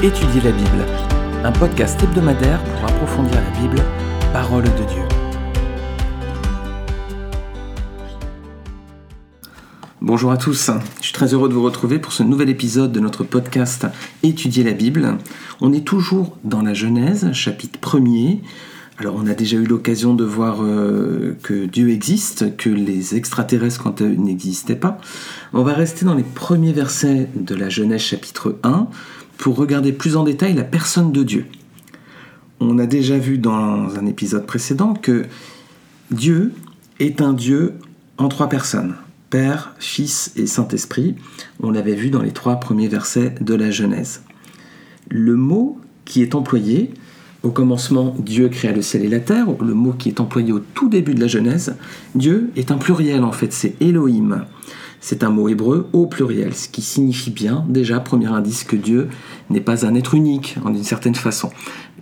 Étudier la Bible, un podcast hebdomadaire pour approfondir la Bible, parole de Dieu. Bonjour à tous, je suis très heureux de vous retrouver pour ce nouvel épisode de notre podcast Étudier la Bible. On est toujours dans la Genèse, chapitre 1er. Alors on a déjà eu l'occasion de voir euh, que Dieu existe, que les extraterrestres quand eux n'existaient pas. On va rester dans les premiers versets de la Genèse chapitre 1 pour regarder plus en détail la personne de Dieu. On a déjà vu dans un épisode précédent que Dieu est un Dieu en trois personnes. Père, Fils et Saint-Esprit. On l'avait vu dans les trois premiers versets de la Genèse. Le mot qui est employé, au commencement, Dieu créa le ciel et la terre. Le mot qui est employé au tout début de la Genèse, Dieu est un pluriel en fait, c'est Elohim. C'est un mot hébreu au pluriel, ce qui signifie bien, déjà, premier indice, que Dieu n'est pas un être unique, en une certaine façon.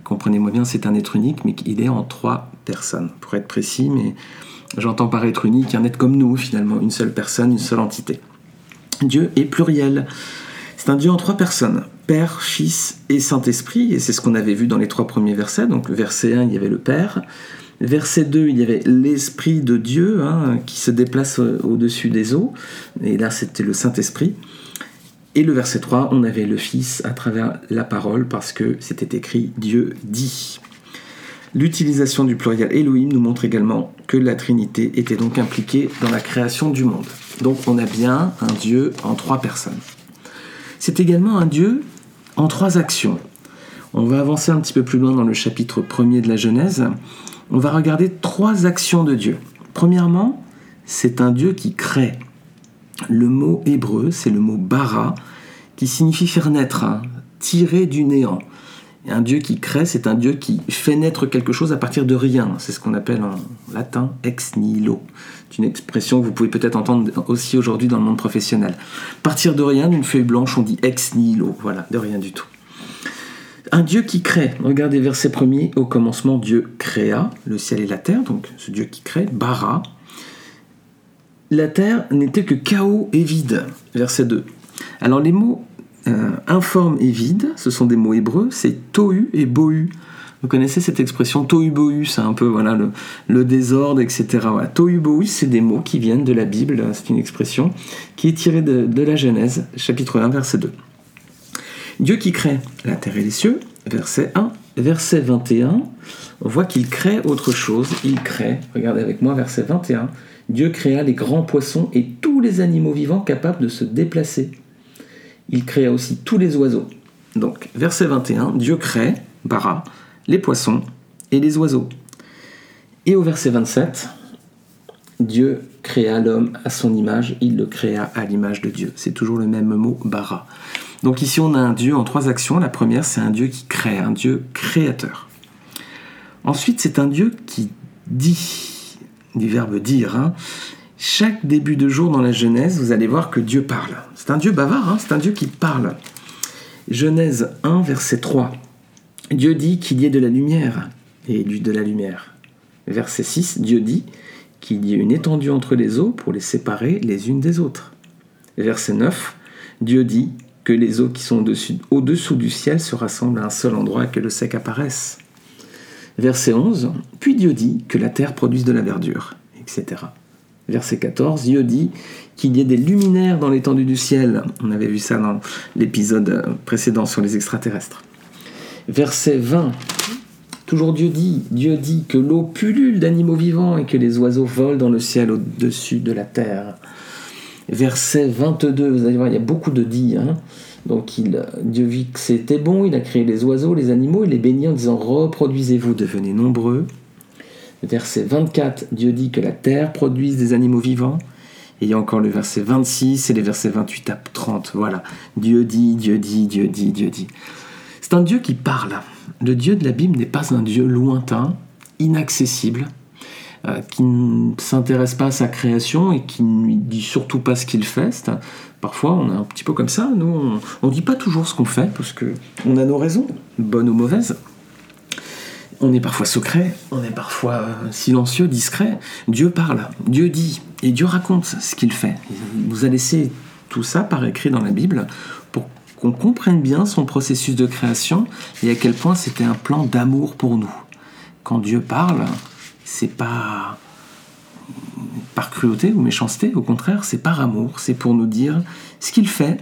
Comprenez-moi bien, c'est un être unique, mais qu'il est en trois personnes, pour être précis, mais j'entends par être unique un être comme nous, finalement, une seule personne, une seule entité. Dieu est pluriel. C'est un Dieu en trois personnes, Père, Fils et Saint-Esprit, et c'est ce qu'on avait vu dans les trois premiers versets. Donc verset 1, il y avait le Père, Verset 2, il y avait l'Esprit de Dieu hein, qui se déplace au-dessus des eaux. Et là, c'était le Saint-Esprit. Et le verset 3, on avait le Fils à travers la parole parce que c'était écrit Dieu dit. L'utilisation du pluriel Elohim nous montre également que la Trinité était donc impliquée dans la création du monde. Donc on a bien un Dieu en trois personnes. C'est également un Dieu en trois actions. On va avancer un petit peu plus loin dans le chapitre 1er de la Genèse on va regarder trois actions de Dieu. Premièrement, c'est un Dieu qui crée. Le mot hébreu, c'est le mot bara, qui signifie faire naître, hein, tirer du néant. Un Dieu qui crée, c'est un Dieu qui fait naître quelque chose à partir de rien. C'est ce qu'on appelle en latin ex nihilo. C'est une expression que vous pouvez peut-être entendre aussi aujourd'hui dans le monde professionnel. Partir de rien, d'une feuille blanche, on dit ex nihilo. Voilà, de rien du tout. Un Dieu qui crée. Regardez verset premier. Au commencement, Dieu créa le ciel et la terre. Donc ce Dieu qui crée, bara. La terre n'était que chaos et vide. Verset 2. Alors les mots euh, informe et vide, ce sont des mots hébreux, c'est tohu et bohu. Vous connaissez cette expression tohu bohu, c'est un peu voilà le, désordre, etc. Tohu bohu, c'est des mots qui viennent de la Bible, c'est une expression qui est tirée de, de la Genèse, chapitre 1, verset 2. Dieu qui crée la terre et les cieux, verset 1. Verset 21, on voit qu'il crée autre chose. Il crée, regardez avec moi, verset 21. Dieu créa les grands poissons et tous les animaux vivants capables de se déplacer. Il créa aussi tous les oiseaux. Donc, verset 21, Dieu crée, bara, les poissons et les oiseaux. Et au verset 27, Dieu créa l'homme à son image, il le créa à l'image de Dieu. C'est toujours le même mot, bara. Donc ici, on a un Dieu en trois actions. La première, c'est un Dieu qui crée, un Dieu créateur. Ensuite, c'est un Dieu qui dit, du verbe dire. Hein. Chaque début de jour dans la Genèse, vous allez voir que Dieu parle. C'est un Dieu bavard, hein. c'est un Dieu qui parle. Genèse 1, verset 3. Dieu dit qu'il y ait de la lumière, et lui de la lumière. Verset 6, Dieu dit qu'il y ait une étendue entre les eaux pour les séparer les unes des autres. Verset 9, Dieu dit que les eaux qui sont au-dessous du ciel se rassemblent à un seul endroit et que le sec apparaisse. Verset 11, puis Dieu dit que la terre produise de la verdure, etc. Verset 14, Dieu dit qu'il y ait des luminaires dans l'étendue du ciel. On avait vu ça dans l'épisode précédent sur les extraterrestres. Verset 20, toujours Dieu dit, Dieu dit que l'eau pullule d'animaux vivants et que les oiseaux volent dans le ciel au-dessus de la terre verset 22, vous allez voir, il y a beaucoup de dits. Hein. Donc il, Dieu vit que c'était bon, il a créé les oiseaux, les animaux, il les bénit en disant reproduisez-vous, devenez nombreux. Verset 24, Dieu dit que la terre produise des animaux vivants. Et il y a encore le verset 26 et les versets 28 à 30. Voilà. Dieu dit, Dieu dit, Dieu dit, Dieu dit. C'est un Dieu qui parle. Le Dieu de la Bible n'est pas un Dieu lointain, inaccessible. Euh, qui ne s'intéresse pas à sa création et qui ne dit surtout pas ce qu'il fait. Parfois, on est un petit peu comme ça. Nous, on ne dit pas toujours ce qu'on fait parce que on a nos raisons, bonnes ou mauvaises. On est parfois secret, on est parfois euh, silencieux, discret. Dieu parle, Dieu dit, et Dieu raconte ce qu'il fait. Il nous a laissé tout ça par écrit dans la Bible pour qu'on comprenne bien son processus de création et à quel point c'était un plan d'amour pour nous. Quand Dieu parle, c'est pas par cruauté ou méchanceté, au contraire, c'est par amour, c'est pour nous dire ce qu'il fait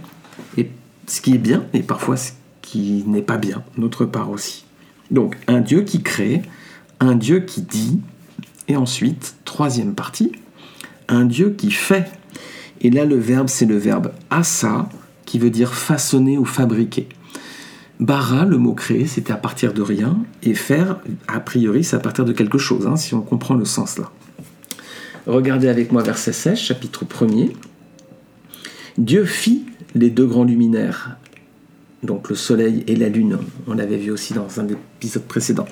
et ce qui est bien et parfois ce qui n'est pas bien, notre part aussi. Donc un Dieu qui crée, un Dieu qui dit, et ensuite, troisième partie, un Dieu qui fait. Et là, le verbe, c'est le verbe asa, qui veut dire façonner ou fabriquer. Bara, le mot créer, c'était à partir de rien, et faire, a priori, c'est à partir de quelque chose, hein, si on comprend le sens là. Regardez avec moi verset 16, chapitre 1er. Dieu fit les deux grands luminaires, donc le soleil et la lune. On l'avait vu aussi dans un épisode précédent.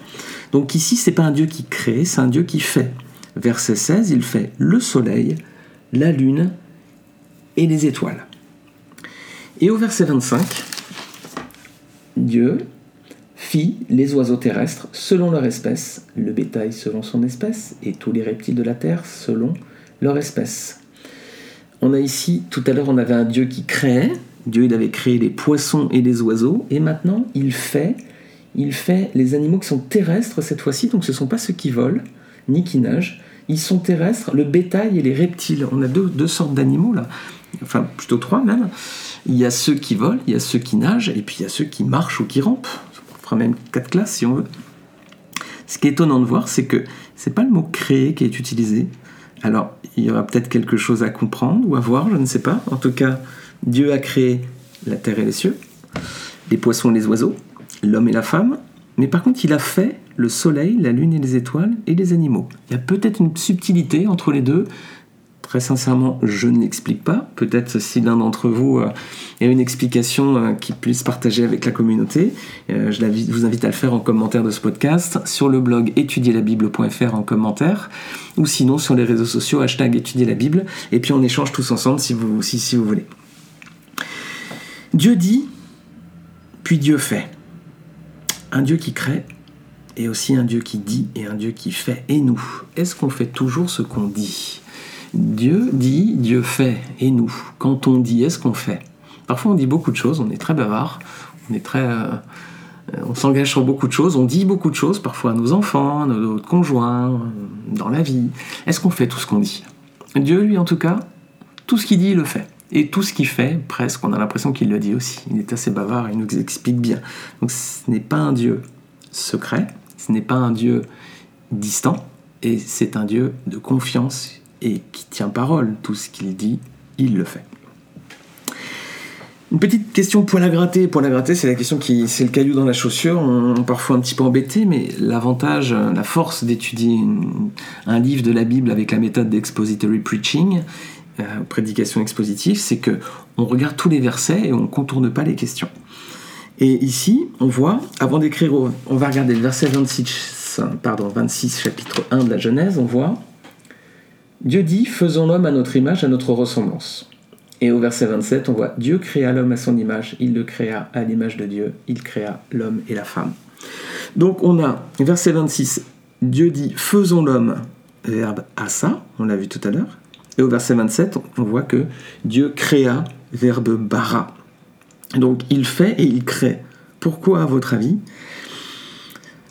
Donc ici, c'est pas un Dieu qui crée, c'est un Dieu qui fait. Verset 16, il fait le soleil, la lune et les étoiles. Et au verset 25, Dieu fit les oiseaux terrestres selon leur espèce, le bétail selon son espèce, et tous les reptiles de la terre selon leur espèce. On a ici, tout à l'heure, on avait un Dieu qui créait, Dieu il avait créé les poissons et les oiseaux, et maintenant il fait, il fait les animaux qui sont terrestres cette fois-ci, donc ce ne sont pas ceux qui volent, ni qui nagent, ils sont terrestres, le bétail et les reptiles. On a deux, deux sortes d'animaux là, enfin plutôt trois même. Il y a ceux qui volent, il y a ceux qui nagent, et puis il y a ceux qui marchent ou qui rampent. On fera même quatre classes si on veut. Ce qui est étonnant de voir, c'est que c'est pas le mot créer qui est utilisé. Alors, il y aura peut-être quelque chose à comprendre ou à voir, je ne sais pas. En tout cas, Dieu a créé la terre et les cieux, les poissons et les oiseaux, l'homme et la femme, mais par contre, il a fait le soleil, la lune et les étoiles et les animaux. Il y a peut-être une subtilité entre les deux, Très sincèrement, je ne l'explique pas. Peut-être si l'un d'entre vous euh, a une explication euh, qui puisse partager avec la communauté, euh, je vous invite à le faire en commentaire de ce podcast, sur le blog étudierlabible.fr en commentaire, ou sinon sur les réseaux sociaux, hashtag étudier et puis on échange tous ensemble si vous voulez. Dieu dit, puis Dieu fait. Un Dieu qui crée, et aussi un Dieu qui dit, et un Dieu qui fait. Et nous, est-ce qu'on fait toujours ce qu'on dit? Dieu dit, Dieu fait, et nous, quand on dit, est-ce qu'on fait? Parfois on dit beaucoup de choses, on est très bavard, on est très... Euh, on s'engage sur beaucoup de choses, on dit beaucoup de choses, parfois à nos enfants, à notre conjoints, euh, dans la vie. Est-ce qu'on fait tout ce qu'on dit? Dieu, lui, en tout cas, tout ce qu'il dit, il le fait. Et tout ce qu'il fait, presque, on a l'impression qu'il le dit aussi. Il est assez bavard, il nous explique bien. Donc ce n'est pas un Dieu secret, ce n'est pas un Dieu distant, et c'est un Dieu de confiance et qui tient parole. Tout ce qu'il dit, il le fait. Une petite question poil à gratter. Poil à gratter, c'est la question qui, c'est le caillou dans la chaussure. Parfois un petit peu embêté, mais l'avantage, la force d'étudier un livre de la Bible avec la méthode d'expository preaching, euh, prédication expositive, c'est que on regarde tous les versets et on contourne pas les questions. Et ici, on voit, avant d'écrire, on va regarder le verset 26, pardon, 26 chapitre 1 de la Genèse, on voit Dieu dit Faisons l'homme à notre image, à notre ressemblance. Et au verset 27, on voit Dieu créa l'homme à son image, il le créa à l'image de Dieu, il créa l'homme et la femme. Donc on a, verset 26, Dieu dit Faisons l'homme, verbe asa, on l'a vu tout à l'heure. Et au verset 27, on voit que Dieu créa, verbe bara. Donc il fait et il crée. Pourquoi, à votre avis?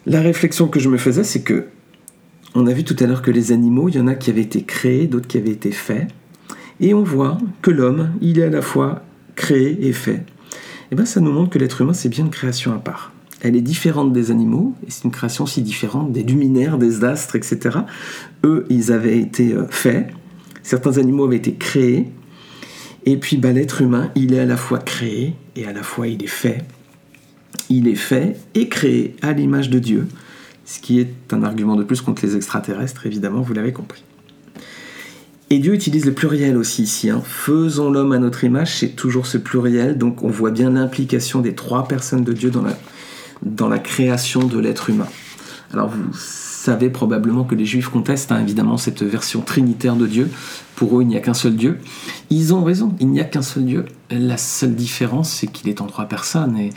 La réflexion que je me faisais, c'est que on a vu tout à l'heure que les animaux, il y en a qui avaient été créés, d'autres qui avaient été faits. Et on voit que l'homme, il est à la fois créé et fait. Et eh bien ça nous montre que l'être humain, c'est bien une création à part. Elle est différente des animaux, et c'est une création si différente des luminaires, des astres, etc. Eux, ils avaient été euh, faits, certains animaux avaient été créés, et puis bah, l'être humain, il est à la fois créé et à la fois il est fait. Il est fait et créé à l'image de Dieu ce qui est un argument de plus contre les extraterrestres, évidemment, vous l'avez compris. Et Dieu utilise le pluriel aussi ici. Hein. Faisons l'homme à notre image, c'est toujours ce pluriel, donc on voit bien l'implication des trois personnes de Dieu dans la, création de l'être humain. Alors vous savez probablement que les juifs contestent hein, évidemment cette version trinitaire de Dieu. Pour eux, il n'y a qu'un seul Dieu. Ils ont raison, il n'y a qu'un seul Dieu. La seule différence, c'est qu'il est en trois personnes. Et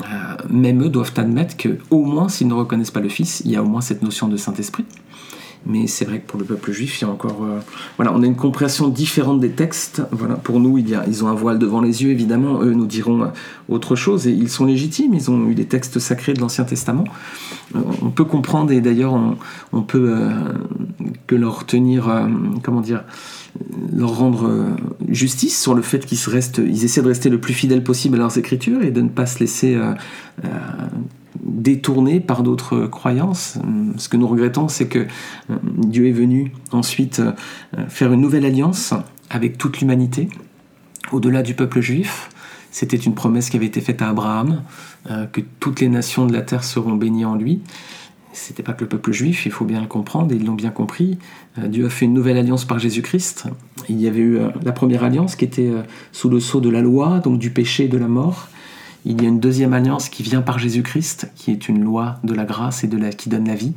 euh, même eux doivent admettre que, au moins, s'ils ne reconnaissent pas le Fils, il y a au moins cette notion de Saint-Esprit. mais c'est vrai que pour le peuple juif, il y a encore, euh, voilà, on a une compréhension différente des textes. Voilà, pour nous, il y a, ils ont un voile devant les yeux, évidemment. Eux nous diront euh, autre chose, et ils sont légitimes. Ils ont eu des textes sacrés de l'Ancien Testament. On peut comprendre, et d'ailleurs, on, on, peut que leur tenir, comment dire, leur rendre justice sur le fait qu'ils restent, ils essaient de rester le plus fidèles possible à leurs écritures et de ne pas se laisser détourné par d'autres croyances. Ce que nous regrettons, c'est que euh, Dieu est venu ensuite euh, faire une nouvelle alliance avec toute l'humanité, au-delà du peuple juif. C'était une promesse qui avait été faite à Abraham, euh, que toutes les nations de la terre seront bénies en lui. C'était pas que le peuple juif, il faut bien le comprendre, et ils l'ont bien compris. Dieu a fait une nouvelle alliance par Jésus-Christ. Il y avait eu la première alliance qui était sous le sceau de la loi, donc du péché et de la mort. Il y a une deuxième alliance qui vient par Jésus-Christ, qui est une loi de la grâce et de la, qui donne la vie.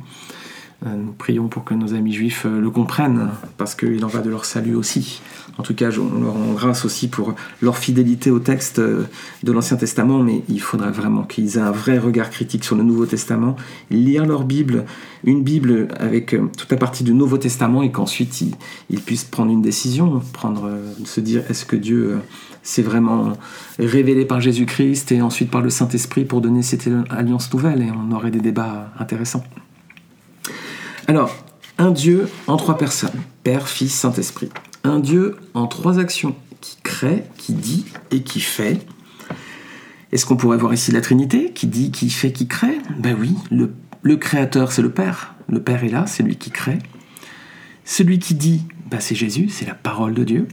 Euh, nous prions pour que nos amis juifs euh, le comprennent, parce qu'il en va de leur salut aussi. En tout cas, on leur rend grâce aussi pour leur fidélité au texte euh, de l'Ancien Testament, mais il faudrait vraiment qu'ils aient un vrai regard critique sur le Nouveau Testament, lire leur Bible, une Bible avec toute la partie du Nouveau Testament, et qu'ensuite ils, puissent prendre une décision, prendre, se dire est-ce que Dieu s'est vraiment révélé par Jésus-Christ et ensuite par le Saint-Esprit pour donner cette alliance nouvelle, et on aurait des débats intéressants. Alors, un Dieu en trois personnes, Père, Fils, Saint-Esprit. Un Dieu en trois actions, qui crée, qui dit et qui fait. Est-ce qu'on pourrait voir ici la Trinité, qui dit, qui fait, qui crée? Ben oui, le, créateur, c'est le Père. Le Père est là, c'est lui qui crée. Celui qui dit, ben c'est Jésus, c'est la parole de Dieu.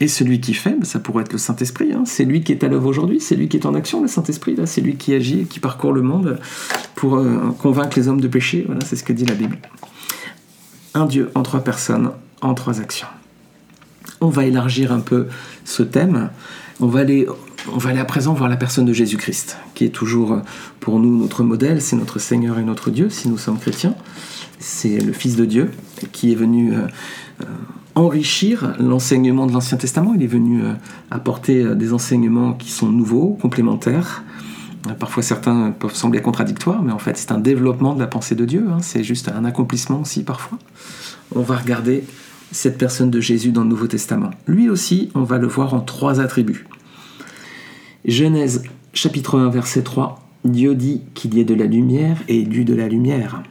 Et celui qui fait, ben ça pourrait être le Saint-Esprit. Hein. C'est lui qui est à l'œuvre aujourd'hui, c'est lui qui est en action, le Saint-Esprit. C'est lui qui agit et qui parcourt le monde pour euh, convaincre les hommes de péché. Voilà, c'est ce que dit la Bible un Dieu en trois personnes, en trois actions. On va élargir un peu ce thème. On va aller, à présent voir la personne de Jésus-Christ, qui est toujours pour nous notre modèle, c'est notre Seigneur et notre Dieu, si nous sommes chrétiens. C'est le Fils de Dieu qui est venu euh, euh, enrichir l'enseignement de l'Ancien Testament. Il est venu euh, apporter des enseignements qui sont nouveaux, complémentaires, Parfois certains peuvent sembler contradictoires, mais en fait c'est un développement de la pensée de Dieu, hein. c'est juste un accomplissement aussi parfois. On va regarder cette personne de Jésus dans le Nouveau Testament. Lui aussi, on va le voir en trois attributs. Genèse chapitre 1 verset 3, Dieu dit qu'il y ait de la lumière et du de la lumière.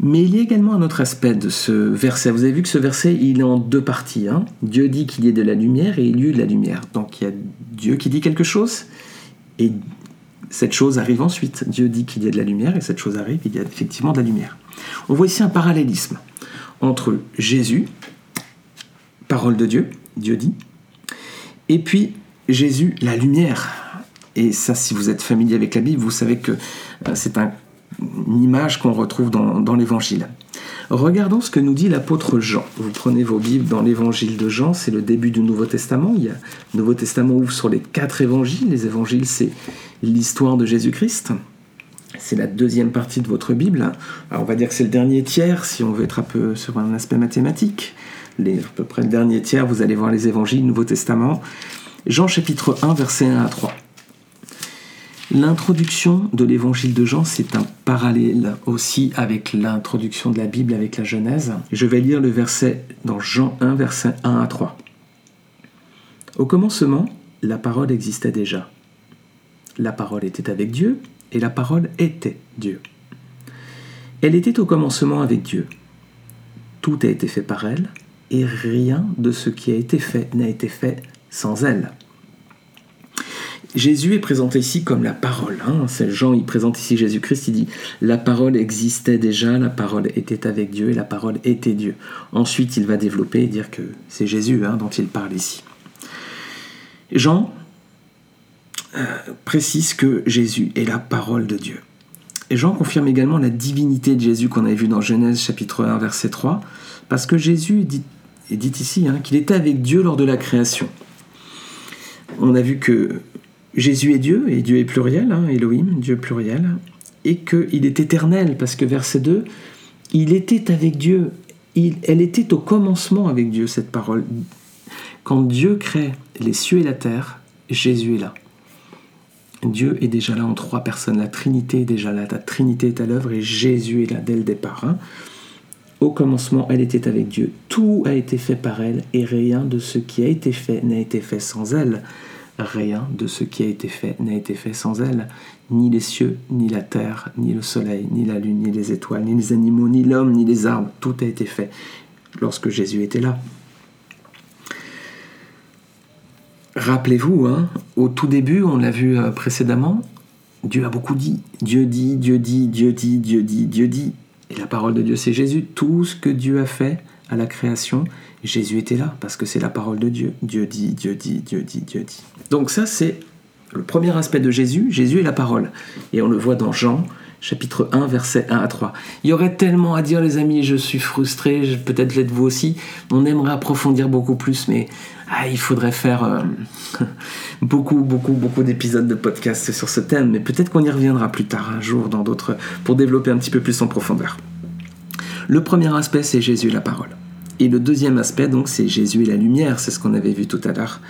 Mais il y a également un autre aspect de ce verset. Vous avez vu que ce verset, il est en deux parties. Hein. Dieu dit qu'il y ait de la lumière et il y a de la lumière. Donc il y a Dieu qui dit quelque chose et cette chose arrive ensuite. Dieu dit qu'il y a de la lumière et cette chose arrive, il y a effectivement de la lumière. On voit ici un parallélisme entre Jésus, parole de Dieu, Dieu dit, et puis Jésus, la lumière. Et ça, si vous êtes familier avec la Bible, vous savez que euh, c'est une image qu'on retrouve dans l'Évangile. Regardons ce que nous dit l'apôtre Jean. Vous prenez vos Bibles dans l'évangile de Jean, c'est le début du Nouveau Testament. Il y a, le Nouveau Testament ouvre sur les quatre évangiles. Les évangiles, c'est l'histoire de Jésus-Christ. C'est la deuxième partie de votre Bible. Alors on va dire que c'est le dernier tiers, si on veut être un peu sur un aspect mathématique. À peu près le dernier tiers, vous allez voir les évangiles, Nouveau Testament. Jean chapitre 1, verset 1 à 3. L'introduction de l'évangile de Jean, c'est un parallèle aussi avec l'introduction de la Bible, avec la Genèse. Je vais lire le verset dans Jean 1, verset 1 à 3. Au commencement, la parole existait déjà. La parole était avec Dieu, et la parole était Dieu. Elle était au commencement avec Dieu. Tout a été fait par elle, et rien de ce qui a été fait n'a été fait sans elle. Jésus est présenté ici comme la parole. Hein. Jean, il présente ici Jésus-Christ, il dit La parole existait déjà, la parole était avec Dieu et la parole était Dieu. Ensuite, il va développer et dire que c'est Jésus hein, dont il parle ici. Jean euh, précise que Jésus est la parole de Dieu. Et Jean confirme également la divinité de Jésus qu'on avait vu dans Genèse chapitre 1 verset 3, parce que Jésus dit, est dit ici hein, qu'il était avec Dieu lors de la création. On a vu que Jésus est Dieu, et Dieu est pluriel, hein, Elohim, Dieu pluriel, et qu'il est éternel, parce que verset 2, il était avec Dieu, elle était au commencement avec Dieu, cette parole. Quand Dieu crée les cieux et la terre, Jésus est là. Dieu est déjà là en trois personnes, la Trinité est déjà là, la Trinité est à l'œuvre et Jésus est là dès le départ. Hein. Au commencement, elle était avec Dieu. Tout a été fait par elle, et rien de ce qui a été fait n'a été fait sans elle. Rien de ce qui a été fait n'a été fait sans elle. Ni les cieux, ni la terre, ni le soleil, ni la lune, ni les étoiles, ni les animaux, ni l'homme, ni les arbres. Tout a été fait lorsque Jésus était là. Rappelez-vous, hein, au tout début, on l'a vu euh, précédemment, Dieu a beaucoup dit. Dieu dit, Dieu dit, Dieu dit, Dieu dit, Dieu dit. Et la parole de Dieu, c'est Jésus. Tout ce que Dieu a fait à la création, Jésus était là, parce que c'est la parole de Dieu. Dieu dit, Dieu dit, Dieu dit, Dieu dit. Donc ça, c'est le premier aspect de Jésus. Jésus est la parole. Et on le voit dans Jean, chapitre 1, versets 1 à 3. Il y aurait tellement à dire, les amis, je suis frustré, peut-être l'êtes-vous aussi. On aimerait approfondir beaucoup plus, mais ah, il faudrait faire euh, beaucoup, beaucoup, beaucoup d'épisodes de podcast sur ce thème, mais peut-être qu'on y reviendra plus tard, un jour, dans d'autres, pour développer un petit peu plus en profondeur. Le premier aspect, c'est Jésus la parole. Et le deuxième aspect, donc, c'est Jésus et la lumière, c'est ce qu'on avait vu tout à l'heure.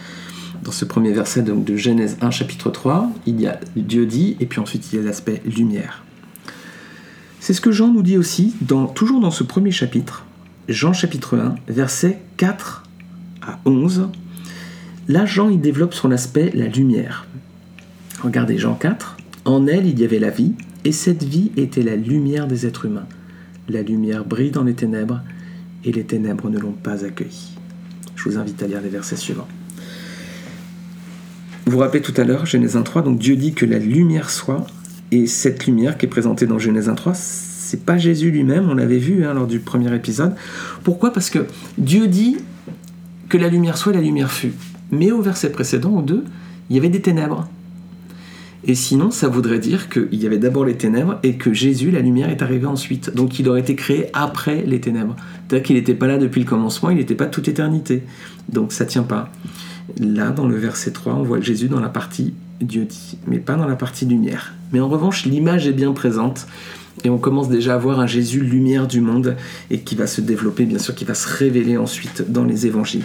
Dans ce premier verset de Genèse 1, chapitre 3, il y a Dieu dit, et puis ensuite il y a l'aspect lumière. C'est ce que Jean nous dit aussi, toujours dans ce premier chapitre, Jean chapitre 1, verset 4 à 11, là Jean il développe son aspect la lumière. Regardez Jean 4, en elle il y avait la vie, et cette vie était la lumière des êtres humains. La lumière brille dans les ténèbres, et les ténèbres ne l'ont pas accueillie. Je vous invite à lire les versets suivants. Vous vous rappelez tout à l'heure, Genèse 1.3, donc Dieu dit que la lumière soit, et cette lumière qui est présentée dans Genèse 1.3, c'est pas Jésus lui-même, on l'avait vu hein, lors du premier épisode. Pourquoi? Parce que Dieu dit que la lumière soit, la lumière fut. Mais au verset précédent, au 2, il y avait des ténèbres. Et sinon, ça voudrait dire qu'il y avait d'abord les ténèbres et que Jésus, la lumière, est arrivé ensuite. Donc il aurait été créé après les ténèbres. C'est-à-dire qu'il n'était pas là depuis le commencement, il n'était pas toute éternité. Donc ça tient pas. Là, dans le verset 3, on voit Jésus dans la partie Dieu dit, mais pas dans la partie lumière. Mais en revanche, l'image est bien présente. Et on commence déjà à voir un Jésus lumière du monde et qui va se développer, bien sûr, qui va se révéler ensuite dans les évangiles.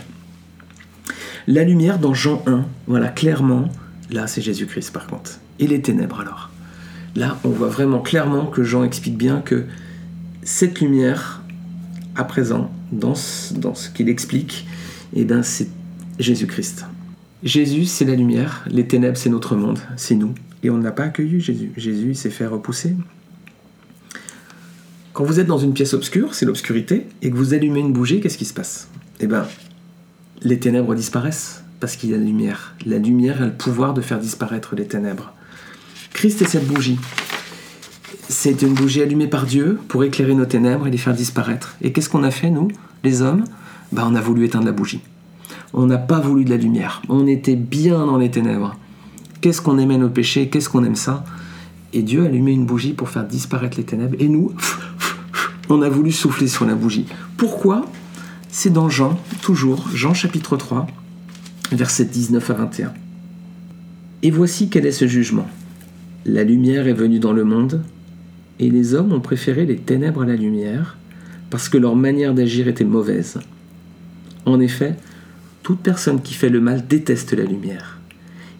La lumière dans Jean 1, voilà, clairement, là c'est Jésus-Christ par contre. Et les ténèbres alors Là, on voit vraiment clairement que Jean explique bien que cette lumière, à présent, dans ce, qu'il explique, eh ben, c'est Jésus-Christ. Jésus, c'est la lumière, les ténèbres, c'est notre monde, c'est nous. Et on n'a pas accueilli Jésus. Jésus s'est fait repousser. Quand vous êtes dans une pièce obscure, c'est l'obscurité, et que vous allumez une bougie, qu'est-ce qui se passe? Eh bien, les ténèbres disparaissent parce qu'il y a la lumière. La lumière a le pouvoir de faire disparaître les ténèbres. Christ est cette bougie. C'est une bougie allumée par Dieu pour éclairer nos ténèbres et les faire disparaître. Et qu'est-ce qu'on a fait, nous, les hommes? Ben, On a voulu éteindre la bougie. On n'a pas voulu de la lumière. On était bien dans les ténèbres. Qu'est-ce qu'on aimait nos péchés? Qu'est-ce qu'on aime ça? Et Dieu a allumé une bougie pour faire disparaître les ténèbres. Et nous, on a voulu souffler sur la bougie. Pourquoi? C'est dans Jean, toujours, Jean chapitre 3, versets 19 à 21. Et voici quel est ce jugement. La lumière est venue dans le monde, et les hommes ont préféré les ténèbres à la lumière, parce que leur manière d'agir était mauvaise. En effet, toute personne qui fait le mal déteste la lumière,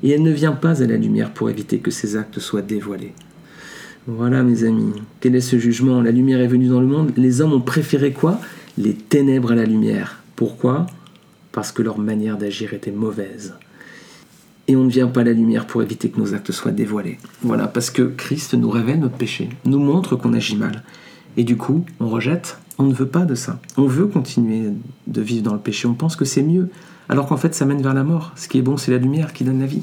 et elle ne vient pas à la lumière pour éviter que ses actes soient dévoilés. Voilà mes amis, quel est ce jugement? La lumière est venue dans le monde, les hommes ont préféré quoi? Les ténèbres à la lumière. Pourquoi? Parce que leur manière d'agir était mauvaise. Et on ne vient pas à la lumière pour éviter que nos actes soient dévoilés. Voilà, parce que Christ nous révèle notre péché, nous montre qu'on agit mal. Et du coup, on rejette, on ne veut pas de ça. On veut continuer de vivre dans le péché, on pense que c'est mieux, alors qu'en fait ça mène vers la mort. Ce qui est bon, c'est la lumière qui donne la vie.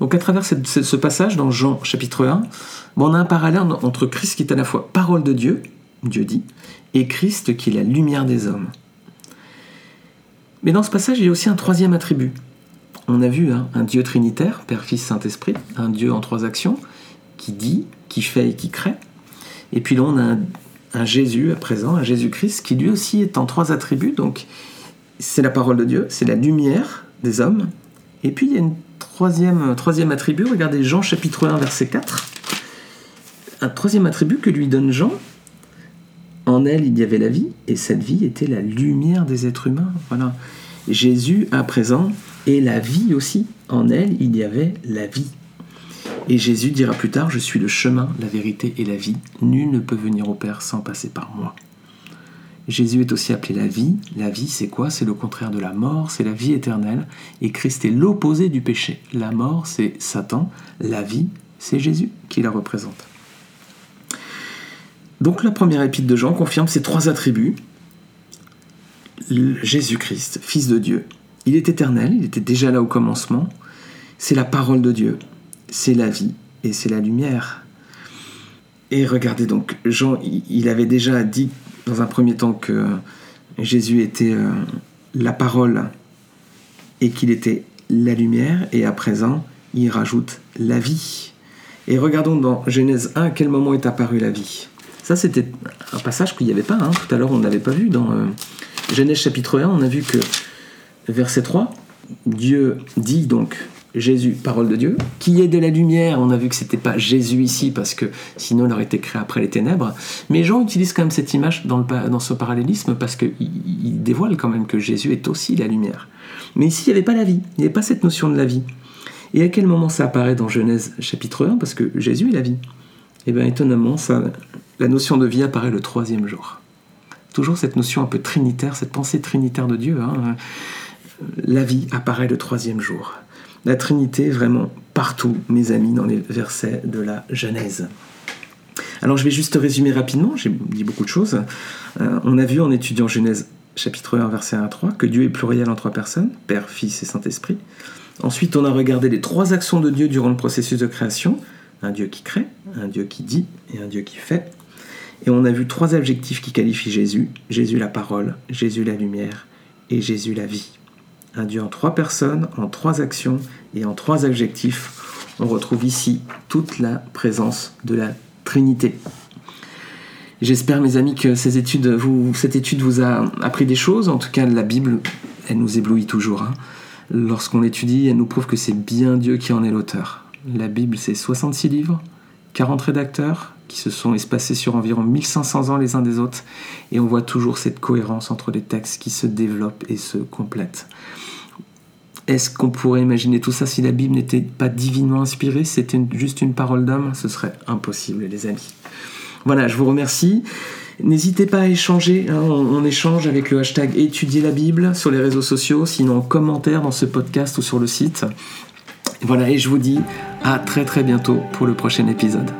Donc à travers ce passage dans Jean chapitre 1, on a un parallèle entre Christ qui est à la fois parole de Dieu, Dieu dit, et Christ qui est la lumière des hommes. Mais dans ce passage, il y a aussi un troisième attribut. On a vu hein, un Dieu trinitaire, Père, Fils, Saint-Esprit, un Dieu en trois actions, qui dit, qui fait et qui crée. Et puis là, on a un, Jésus à présent, un Jésus-Christ, qui lui aussi est en trois attributs. Donc, c'est la parole de Dieu, c'est la lumière des hommes. Et puis, il y a une troisième, troisième attribut, regardez Jean chapitre 1 verset 4. Un troisième attribut que lui donne Jean. En elle, il y avait la vie, et cette vie était la lumière des êtres humains. Voilà. Jésus, à présent, est la vie aussi. En elle, il y avait la vie. Et Jésus dira plus tard, je suis le chemin, la vérité et la vie. Nul ne peut venir au Père sans passer par moi. Jésus est aussi appelé la vie. La vie, c'est quoi? C'est le contraire de la mort, c'est la vie éternelle. Et Christ est l'opposé du péché. La mort, c'est Satan. La vie, c'est Jésus qui la représente. Donc la première épître de Jean confirme ces trois attributs. Jésus-Christ, Fils de Dieu. Il est éternel, il était déjà là au commencement. C'est la parole de Dieu c'est la vie et c'est la lumière. Et regardez donc, Jean, il avait déjà dit dans un premier temps que Jésus était euh, la parole et qu'il était la lumière, et à présent, il rajoute la vie. Et regardons dans Genèse 1 à quel moment est apparue la vie. Ça, c'était un passage qu'il n'y avait pas. Hein. Tout à l'heure, on n'avait pas vu. Dans euh, Genèse chapitre 1, on a vu que, verset 3, Dieu dit donc Jésus, parole de Dieu, qui est de la lumière? On a vu que c'était pas Jésus ici parce que sinon il aurait été créé après les ténèbres. Mais Jean utilise quand même cette image dans, le, dans ce parallélisme parce qu'il il dévoile quand même que Jésus est aussi la lumière. Mais ici il n'y avait pas la vie, il n'y avait pas cette notion de la vie. Et à quel moment ça apparaît dans Genèse chapitre 1 Parce que Jésus est la vie. Et eh bien étonnamment, ça, la notion de vie apparaît le troisième jour. Toujours cette notion un peu trinitaire, cette pensée trinitaire de Dieu. Hein. La vie apparaît le troisième jour. La Trinité vraiment partout, mes amis, dans les versets de la Genèse. Alors je vais juste résumer rapidement, j'ai dit beaucoup de choses. Euh, on a vu en étudiant Genèse chapitre 1, verset 1 à 3, que Dieu est pluriel en trois personnes, Père, Fils et Saint-Esprit. Ensuite, on a regardé les trois actions de Dieu durant le processus de création. Un Dieu qui crée, un Dieu qui dit et un Dieu qui fait. Et on a vu trois adjectifs qui qualifient Jésus. Jésus la parole, Jésus la lumière et Jésus la vie un Dieu en trois personnes, en trois actions et en trois adjectifs. On retrouve ici toute la présence de la Trinité. J'espère, mes amis, que cette étude vous a appris des choses. En tout cas, la Bible, elle nous éblouit toujours. Hein. Lorsqu'on l'étudie, elle nous prouve que c'est bien Dieu qui en est l'auteur. La Bible, c'est 66 livres, 40 rédacteurs qui se sont espacés sur environ 1500 ans les uns des autres, et on voit toujours cette cohérence entre les textes qui se développent et se complètent. Est-ce qu'on pourrait imaginer tout ça si la Bible n'était pas divinement inspirée, c'était juste une parole d'homme? Ce serait impossible, les amis. Voilà, je vous remercie. N'hésitez pas à échanger, hein, on, on, échange avec le hashtag étudier la Bible sur les réseaux sociaux, sinon en commentaire dans ce podcast ou sur le site. Voilà, et je vous dis à très très bientôt pour le prochain épisode.